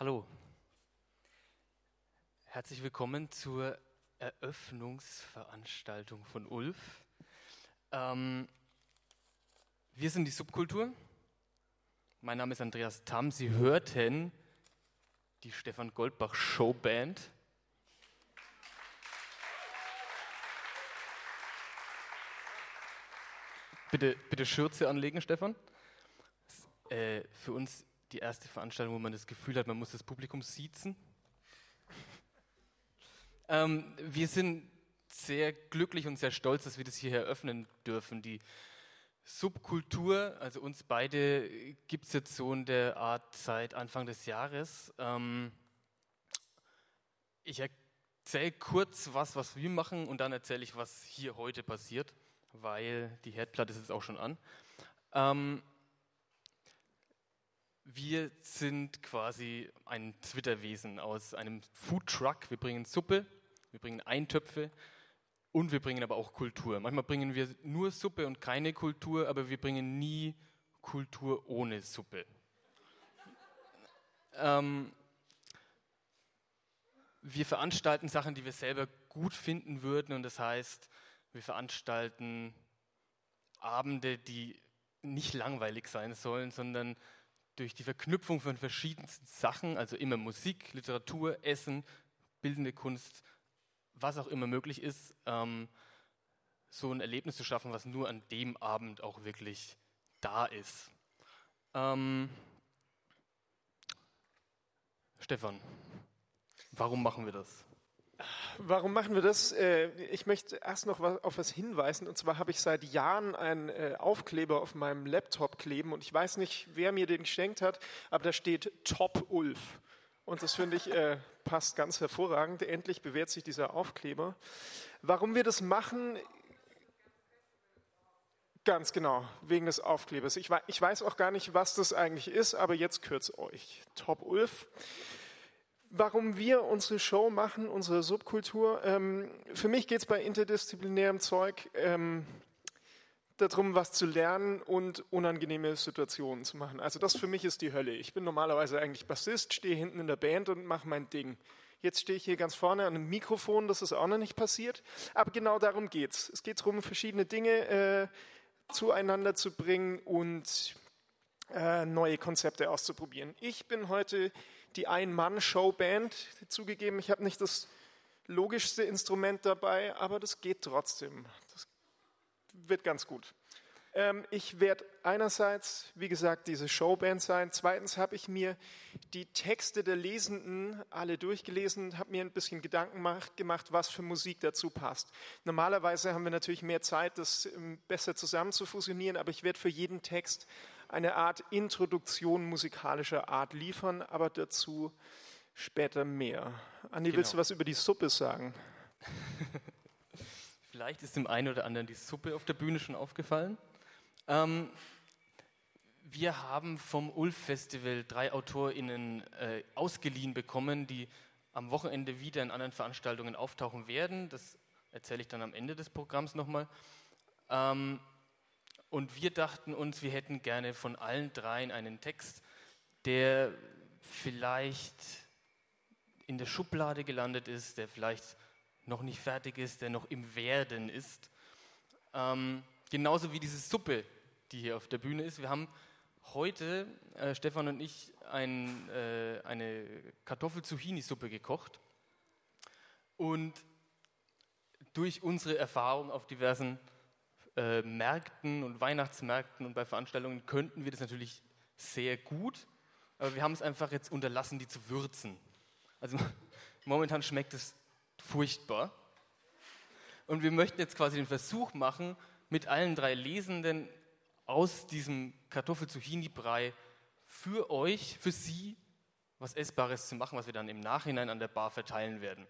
Hallo. Herzlich willkommen zur Eröffnungsveranstaltung von Ulf. Ähm, wir sind die Subkultur. Mein Name ist Andreas Tamm. Sie hörten die Stefan Goldbach Showband. Bitte, bitte Schürze anlegen, Stefan. Äh, für uns die erste Veranstaltung, wo man das Gefühl hat, man muss das Publikum siezen. Ähm, wir sind sehr glücklich und sehr stolz, dass wir das hier eröffnen dürfen. Die Subkultur, also uns beide, gibt es jetzt so in der Art seit Anfang des Jahres. Ähm, ich erzähle kurz was, was wir machen und dann erzähle ich, was hier heute passiert, weil die Herdplatte ist jetzt auch schon an. Ähm, wir sind quasi ein Zwitterwesen aus einem Foodtruck. Wir bringen Suppe, wir bringen Eintöpfe und wir bringen aber auch Kultur. Manchmal bringen wir nur Suppe und keine Kultur, aber wir bringen nie Kultur ohne Suppe. Ähm, wir veranstalten Sachen, die wir selber gut finden würden und das heißt, wir veranstalten Abende, die nicht langweilig sein sollen, sondern durch die Verknüpfung von verschiedensten Sachen, also immer Musik, Literatur, Essen, bildende Kunst, was auch immer möglich ist, ähm, so ein Erlebnis zu schaffen, was nur an dem Abend auch wirklich da ist. Ähm, Stefan, warum machen wir das? Warum machen wir das? Äh, ich möchte erst noch auf was hinweisen. Und zwar habe ich seit Jahren einen äh, Aufkleber auf meinem Laptop kleben und ich weiß nicht, wer mir den geschenkt hat, aber da steht Top Ulf. Und das finde ich äh, passt ganz hervorragend. Endlich bewährt sich dieser Aufkleber. Warum wir das machen, Ganz genau, wegen des Aufklebers. Ich weiß, auch gar nicht, was das eigentlich ist, aber jetzt kürzt euch. Top Ulf warum wir unsere Show machen, unsere Subkultur. Ähm, für mich geht es bei interdisziplinärem Zeug ähm, darum, was zu lernen und unangenehme Situationen zu machen. Also das für mich ist die Hölle. Ich bin normalerweise eigentlich Bassist, stehe hinten in der Band und mache mein Ding. Jetzt stehe ich hier ganz vorne an einem Mikrofon, das ist auch noch nicht passiert. Aber genau darum geht Es Es geht darum, verschiedene Dinge äh, zueinander zu bringen und äh, neue Konzepte auszuprobieren. Ich bin heute die Ein-Mann-Showband. Zugegeben, ich habe nicht das logischste Instrument dabei, aber das geht trotzdem. Das wird ganz gut. Ähm, ich werde einerseits, wie gesagt, diese Showband sein. Zweitens habe ich mir die Texte der Lesenden alle durchgelesen, habe mir ein bisschen Gedanken gemacht, was für Musik dazu passt. Normalerweise haben wir natürlich mehr Zeit, das ähm, besser zusammen zu fusionieren, aber ich werde für jeden Text eine Art Introduktion musikalischer Art liefern, aber dazu später mehr. Andi, genau. willst du was über die Suppe sagen? Vielleicht ist dem einen oder anderen die Suppe auf der Bühne schon aufgefallen. Ähm, wir haben vom Ulf-Festival drei AutorInnen äh, ausgeliehen bekommen, die am Wochenende wieder in anderen Veranstaltungen auftauchen werden. Das erzähle ich dann am Ende des Programms nochmal. Ähm, und wir dachten uns, wir hätten gerne von allen dreien einen Text, der vielleicht in der Schublade gelandet ist, der vielleicht noch nicht fertig ist, der noch im Werden ist. Ähm, genauso wie diese Suppe, die hier auf der Bühne ist. Wir haben heute, äh, Stefan und ich, ein, äh, eine Kartoffel-Zucchini-Suppe gekocht. Und durch unsere Erfahrung auf diversen äh, Märkten und Weihnachtsmärkten und bei Veranstaltungen könnten wir das natürlich sehr gut, aber wir haben es einfach jetzt unterlassen, die zu würzen. Also momentan schmeckt es furchtbar. Und wir möchten jetzt quasi den Versuch machen, mit allen drei Lesenden aus diesem Kartoffel-Zucchini-Brei für euch, für sie, was Essbares zu machen, was wir dann im Nachhinein an der Bar verteilen werden.